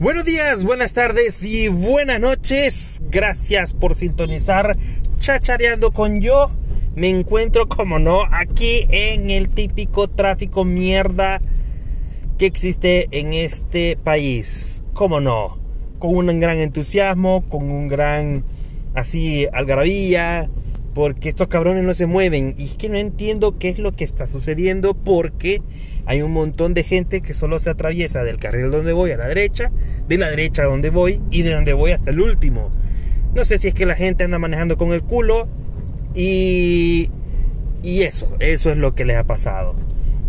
Buenos días, buenas tardes y buenas noches. Gracias por sintonizar Chachareando con yo. Me encuentro, como no, aquí en el típico tráfico mierda que existe en este país. Como no, con un gran entusiasmo, con un gran así algarabía, porque estos cabrones no se mueven. Y es que no entiendo qué es lo que está sucediendo porque hay un montón de gente que solo se atraviesa del carril donde voy a la derecha, de la derecha a donde voy y de donde voy hasta el último. No sé si es que la gente anda manejando con el culo y, y eso, eso es lo que les ha pasado.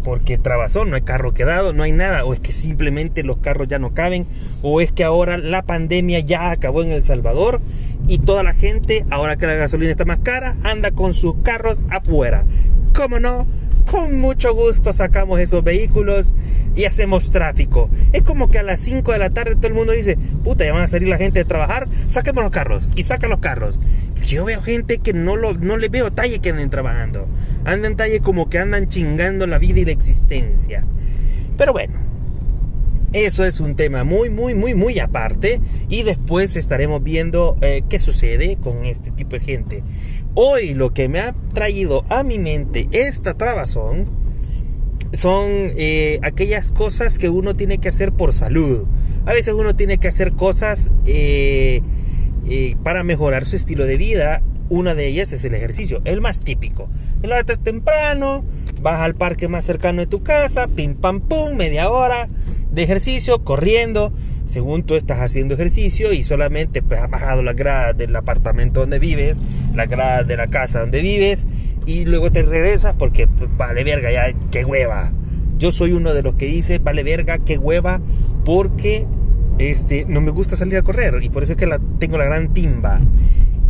Porque trabazón, no hay carro quedado, no hay nada, o es que simplemente los carros ya no caben, o es que ahora la pandemia ya acabó en El Salvador y toda la gente, ahora que la gasolina está más cara, anda con sus carros afuera. ¿Cómo no? Con mucho gusto sacamos esos vehículos y hacemos tráfico. Es como que a las 5 de la tarde todo el mundo dice, puta, ya van a salir la gente de trabajar, saquemos los carros y sacan los carros. Yo veo gente que no, lo, no le veo talle que anden trabajando. Andan talle como que andan chingando la vida y la existencia. Pero bueno, eso es un tema muy, muy, muy, muy aparte. Y después estaremos viendo eh, qué sucede con este tipo de gente. Hoy lo que me ha traído a mi mente esta trabazón son eh, aquellas cosas que uno tiene que hacer por salud. A veces uno tiene que hacer cosas eh, para mejorar su estilo de vida. Una de ellas es el ejercicio, el más típico. Te levantas temprano, vas al parque más cercano de tu casa, pim pam pum, media hora, de ejercicio, corriendo, según tú estás haciendo ejercicio y solamente pues, has bajado las gradas del apartamento donde vives, las gradas de la casa donde vives y luego te regresas porque pues, vale verga, ya qué hueva. Yo soy uno de los que dice, vale verga, qué hueva, porque este, no me gusta salir a correr y por eso es que la, tengo la gran timba.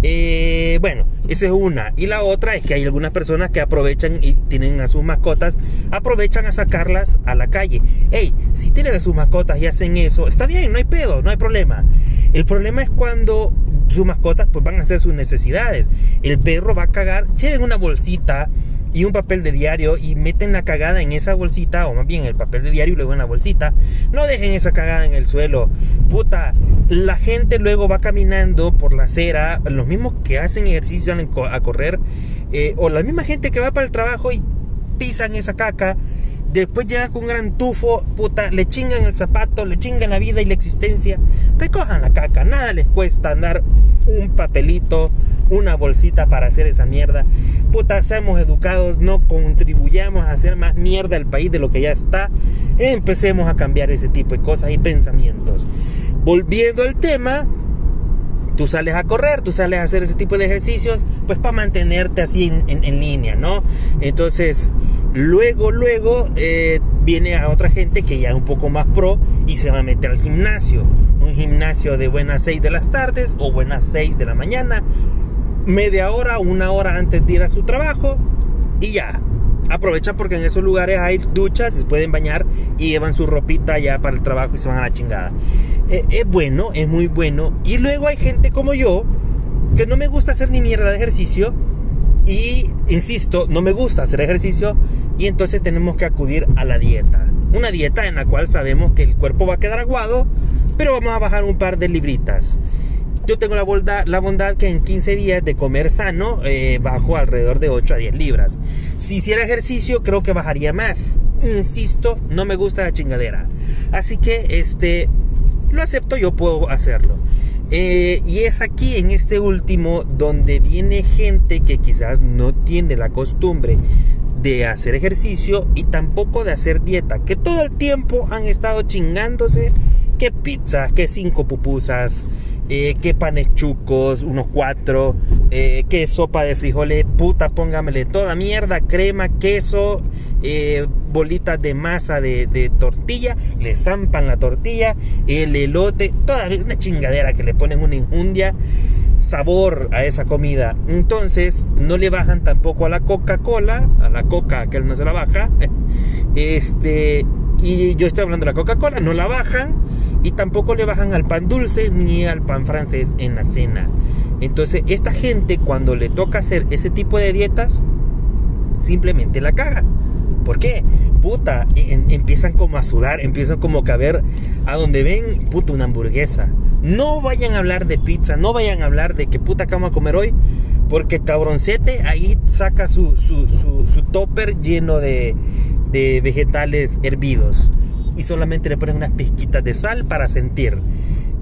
Eh, bueno, esa es una. Y la otra es que hay algunas personas que aprovechan y tienen a sus mascotas, aprovechan a sacarlas a la calle. Hey, si tienen a sus mascotas y hacen eso, está bien, no hay pedo, no hay problema. El problema es cuando sus mascotas pues van a hacer sus necesidades. El perro va a cagar, lleven una bolsita y un papel de diario y meten la cagada en esa bolsita, o más bien el papel de diario y luego en la bolsita. No dejen esa cagada en el suelo. Puta, la gente luego va caminando por la acera, los mismos que hacen ejercicio a correr, eh, o la misma gente que va para el trabajo y pisan esa caca Después llega con un gran tufo, puta, le chingan el zapato, le chingan la vida y la existencia. Recojan la caca, nada les cuesta andar un papelito, una bolsita para hacer esa mierda. Puta, seamos educados, no contribuyamos a hacer más mierda al país de lo que ya está. Empecemos a cambiar ese tipo de cosas y pensamientos. Volviendo al tema, tú sales a correr, tú sales a hacer ese tipo de ejercicios, pues para mantenerte así en, línea, ¿no? Entonces, luego, luego eh, viene a otra gente que ya es un poco más pro y se va a meter al gimnasio. Un gimnasio de buenas 6 de las tardes o buenas 6 de la mañana, media hora, una hora antes de ir a su trabajo y ya. Aprovecha porque en esos lugares hay duchas, se pueden bañar y llevan su ropita ya para el trabajo y se van a la chingada. Eh, es bueno, es muy bueno. Y luego hay gente como yo que no me gusta hacer ni mierda de ejercicio. Y insisto, no me gusta hacer ejercicio y entonces tenemos que acudir a la dieta. Una dieta en la cual sabemos que el cuerpo va a quedar aguado, pero vamos a bajar un par de libritas. Yo tengo la bondad, la bondad que en 15 días de comer sano eh, bajo alrededor de 8 a 10 libras. Si hiciera ejercicio creo que bajaría más. Insisto, no me gusta la chingadera. Así que este lo acepto, yo puedo hacerlo. Eh, y es aquí en este último donde viene gente que quizás no tiene la costumbre de hacer ejercicio y tampoco de hacer dieta, que todo el tiempo han estado chingándose que pizzas, que cinco pupusas, eh, qué panes chucos, unos cuatro, eh, qué sopa de frijoles, puta, póngamele toda mierda, crema, queso, eh, bolitas de masa de, tortilla, le zampan la tortilla, el elote, toda una chingadera que le ponen una injundia sabor a esa comida. Entonces, no le bajan tampoco a la Coca-Cola, a la Coca que él no se la baja. Este, y yo estoy hablando de la Coca-Cola, no la bajan y tampoco le bajan al pan dulce ni al pan francés en la cena. Entonces, esta gente cuando le toca hacer ese tipo de dietas, simplemente la caga. ¿Por qué? Puta, empiezan como a sudar, empiezan como a ver a donde ven, puta, una hamburguesa. No vayan a hablar de pizza, no vayan a hablar de qué puta cama a comer hoy, porque cabroncete ahí saca su, su, su, topper lleno de, de vegetales hervidos y solamente le ponen unas pizquitas de sal para sentir.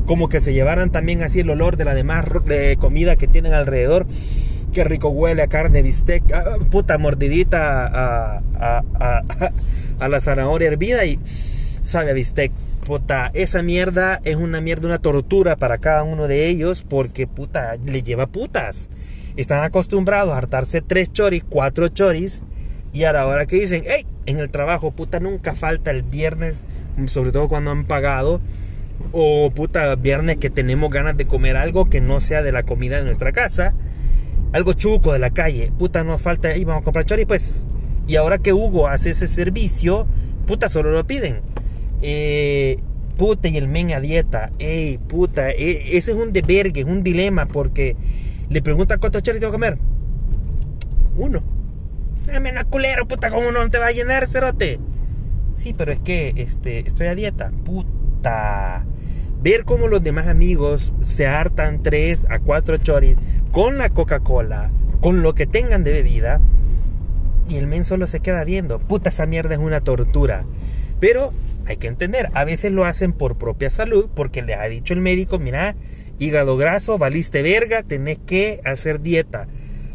Como que se llevaran también así el olor de la demás comida que tienen alrededor Qué rico huele a carne bistec. Ah, puta mordidita a, a, a, la zanahoria hervida y sabe a bistec. Puta, esa mierda es una mierda, una tortura para cada uno de ellos porque puta, le lleva putas. Están acostumbrados a hartarse tres choris, cuatro choris. Y a la hora que dicen, hey, en el trabajo, puta, nunca falta el viernes, sobre todo cuando han pagado. O puta, viernes que tenemos ganas de comer algo que no sea de la comida de nuestra casa algo chuco de la calle, puta, no falta, y vamos a comprar chori, pues. Y ahora que Hugo hace ese servicio, puta, solo lo piden. Eh, puta, y el men a dieta, ey, puta, e, ese es un debergue, es un dilema, porque le pregunta cuántos choris tengo que comer. Uno. Dame una culero, puta, ¿cómo no te va a llenar, cerote? Sí, pero es que este, estoy a dieta, puta ver cómo los demás amigos se hartan 3 a 4 choris con la Coca-Cola, con lo que tengan de bebida, y el men solo se queda viendo. Puta, esa mierda es una tortura. Pero hay que entender, a veces lo hacen por propia salud, porque les ha dicho el médico, mira, hígado graso, valiste verga, tenés que hacer dieta.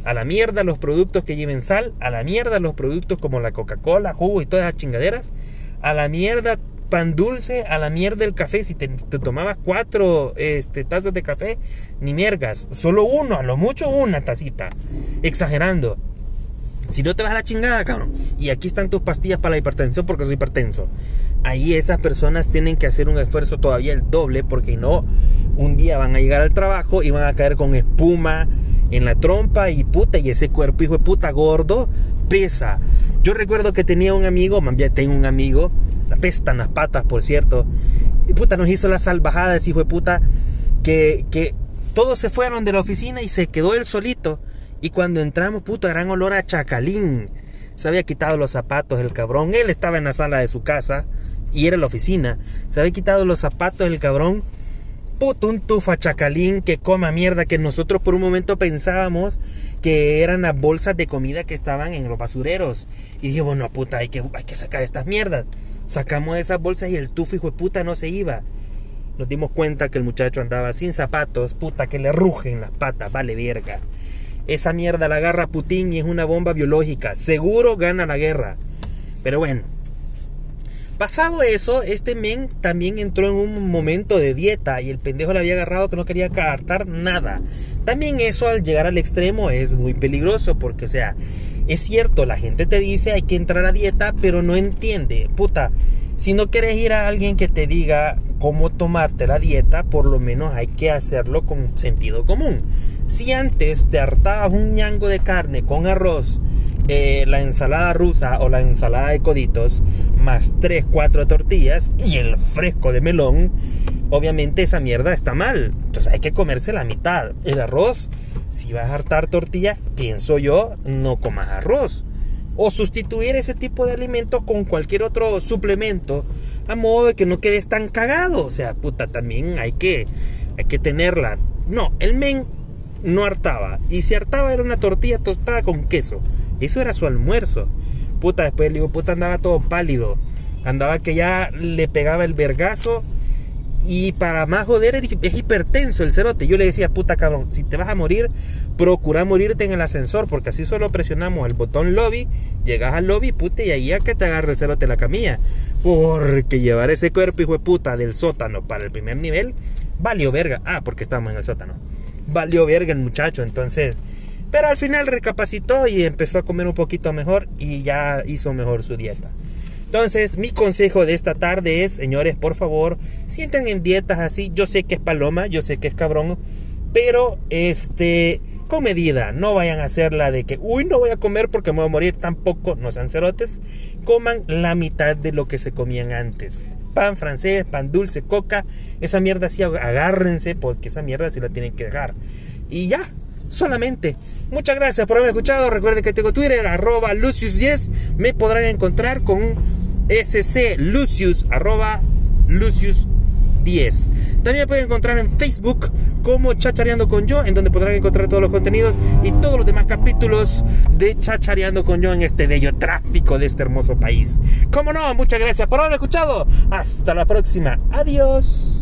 A la mierda los productos que lleven sal, a la mierda los productos como la Coca-Cola, jugo y todas esas chingaderas, a la mierda pan dulce a la mierda del café. Si te, tomabas cuatro este, tazas de café, ni miergas. Solo uno, a lo mucho una tacita. Exagerando. Si no te vas a la chingada, cabrón. Y aquí están tus pastillas para la hipertensión porque soy hipertenso. Ahí esas personas tienen que hacer un esfuerzo todavía el doble porque no, un día van a llegar al trabajo y van a caer con espuma en la trompa y puta, y ese cuerpo hijo de puta gordo pesa. Yo recuerdo que tenía un amigo, ya tengo un amigo la pestan las patas, por cierto. Y puta, nos hizo la salvajada ese hijo de puta. Que, que todos se fueron de la oficina y se quedó él solito. Y cuando entramos, puta, gran olor a chacalín. Se había quitado los zapatos el cabrón. Él estaba en la sala de su casa y era la oficina. Se había quitado los zapatos el cabrón. Un tufa chacalín que coma mierda. Que nosotros por un momento pensábamos que eran las bolsas de comida que estaban en los basureros. Y dije, bueno, puta, hay que, hay que sacar estas mierdas. Sacamos esas bolsas y el tufo hijo de puta no se iba. Nos dimos cuenta que el muchacho andaba sin zapatos, puta que le rugen las patas, vale verga. Esa mierda la agarra Putin y es una bomba biológica. Seguro gana la guerra. Pero bueno. Pasado eso, este men también entró en un momento de dieta y el pendejo le había agarrado que no quería cartar nada. También eso al llegar al extremo es muy peligroso porque, o sea, es cierto, la gente te dice hay que entrar a dieta, pero no entiende. Puta, si no quieres ir a alguien que te diga cómo tomarte la dieta, por lo menos hay que hacerlo con sentido común. Si antes te hartabas un ñango de carne con arroz, eh, la ensalada rusa o la ensalada de coditos, más 3, 4 tortillas y el fresco de melón, obviamente esa mierda está mal. Entonces hay que comerse la mitad. El arroz si vas a hartar tortilla, pienso yo, no comas arroz. O sustituir ese tipo de alimento con cualquier otro suplemento a modo de que no quedes tan cagado. O sea, puta, también hay que, hay que tenerla. No, el men no hartaba. Y si hartaba era una tortilla tostada con queso. Eso era su almuerzo. Puta, después le digo, puta, andaba todo pálido. Andaba que ya le pegaba el vergazo y para más joder, es hipertenso el cerote. Yo le decía, puta cabrón, si te vas a morir, procura morirte en el ascensor, porque así solo presionamos el botón lobby, llegas al lobby, puta, y ahí a que te agarre el cerote la camilla. Porque llevar ese cuerpo, hijo de puta, del sótano para el primer nivel, valió verga. Ah, porque estábamos en el sótano. Valió verga el muchacho, entonces. Pero al final recapacitó y empezó a comer un poquito mejor y ya hizo mejor su dieta. Entonces, mi consejo de esta tarde es, señores, por favor, sienten en dietas así. Yo sé que es paloma, yo sé que es cabrón, pero este, con medida. No vayan a hacer la de que, uy, no voy a comer porque me voy a morir. Tampoco, no sean cerotes. Coman la mitad de lo que se comían antes. Pan francés, pan dulce, coca. Esa mierda sí, agárrense porque esa mierda sí la tienen que dejar. Y ya, solamente. Muchas gracias por haberme escuchado. Recuerden que tengo Twitter, arroba Lucius10. Me podrán encontrar con SC Lucius, arroba Lucius 10. También pueden encontrar en Facebook como Chachareando con Yo, en donde podrán encontrar todos los contenidos y todos los demás capítulos de Chachareando con Yo en este bello tráfico de este hermoso país. Como no, muchas gracias por haber escuchado. Hasta la próxima. Adiós.